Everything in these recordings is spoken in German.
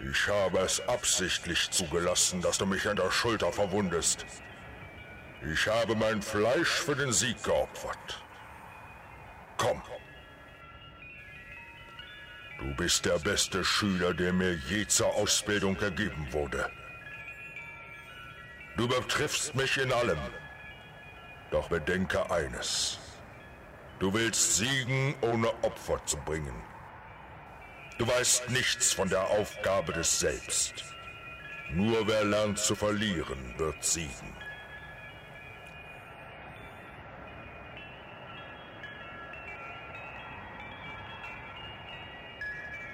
Ich habe es absichtlich zugelassen, dass du mich an der Schulter verwundest. Ich habe mein Fleisch für den Sieg geopfert. Komm. Du bist der beste Schüler, der mir je zur Ausbildung ergeben wurde. Du übertriffst mich in allem. Doch bedenke eines. Du willst siegen, ohne Opfer zu bringen. Du weißt nichts von der Aufgabe des Selbst. Nur wer lernt zu verlieren, wird siegen.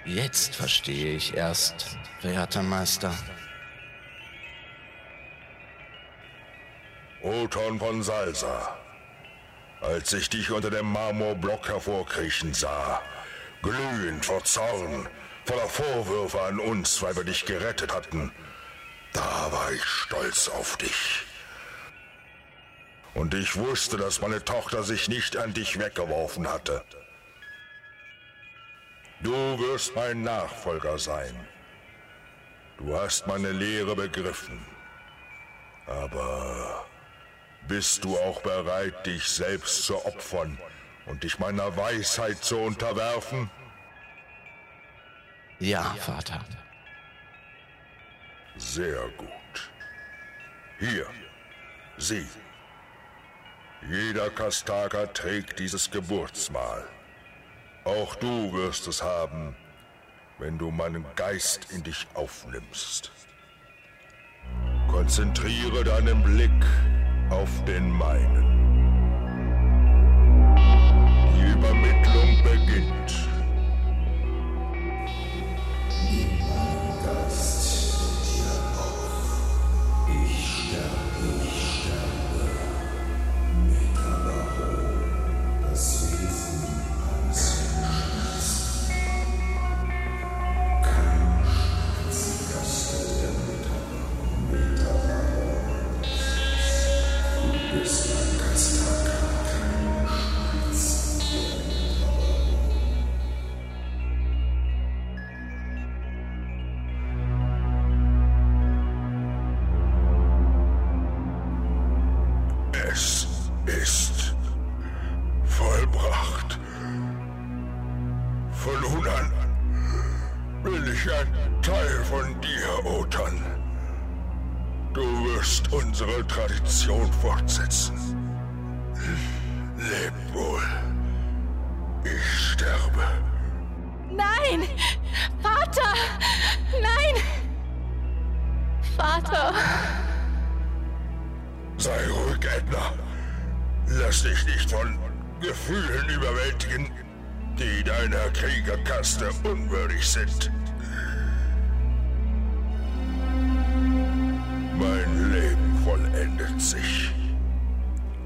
Jetzt verstehe ich erst, verehrter Meister. Othon von Salsa, als ich dich unter dem Marmorblock hervorkriechen sah, glühend vor Zorn, voller Vorwürfe an uns, weil wir dich gerettet hatten, da war ich stolz auf dich. Und ich wusste, dass meine Tochter sich nicht an dich weggeworfen hatte. Du wirst mein Nachfolger sein. Du hast meine Lehre begriffen. Aber bist du auch bereit, dich selbst zu opfern und dich meiner Weisheit zu unterwerfen? Ja, Vater. Sehr gut. Hier, sieh. Jeder Kastaka trägt dieses Geburtsmal. Auch du wirst es haben, wenn du meinen Geist in dich aufnimmst. Konzentriere deinen Blick auf den meinen. Die Übermittlung beginnt. Es ist vollbracht. Von nun an bin ich ein Teil von dir, Otan. Du wirst unsere Tradition fortsetzen. Leb wohl. Ich sterbe. Nein! Vater! Nein! Vater! Sei ruhig, Edna. Lass dich nicht von Gefühlen überwältigen, die deiner Kriegerkaste unwürdig sind. Mein Leben vollendet sich.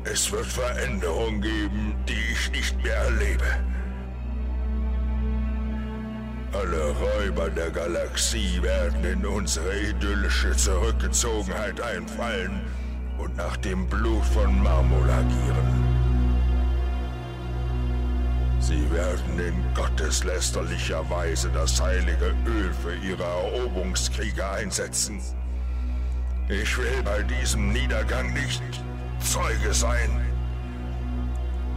Es wird Veränderungen geben, die ich nicht mehr erlebe. Alle Räuber der Galaxie werden in unsere idyllische Zurückgezogenheit einfallen und nach dem Blut von Marmol agieren. Sie werden in gotteslästerlicher Weise das heilige Öl für ihre Eroberungskriege einsetzen. Ich will bei diesem Niedergang nicht Zeuge sein.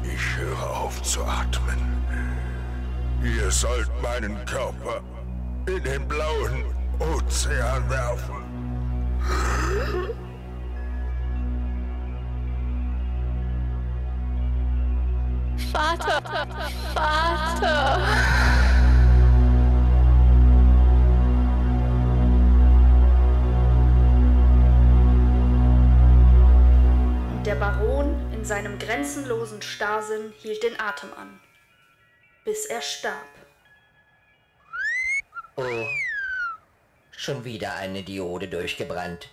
Ich höre auf zu atmen. Ihr sollt meinen Körper in den blauen Ozean werfen. Vater! Vater! Der Baron in seinem grenzenlosen Starrsinn hielt den Atem an, bis er starb. Oh, schon wieder eine Diode durchgebrannt.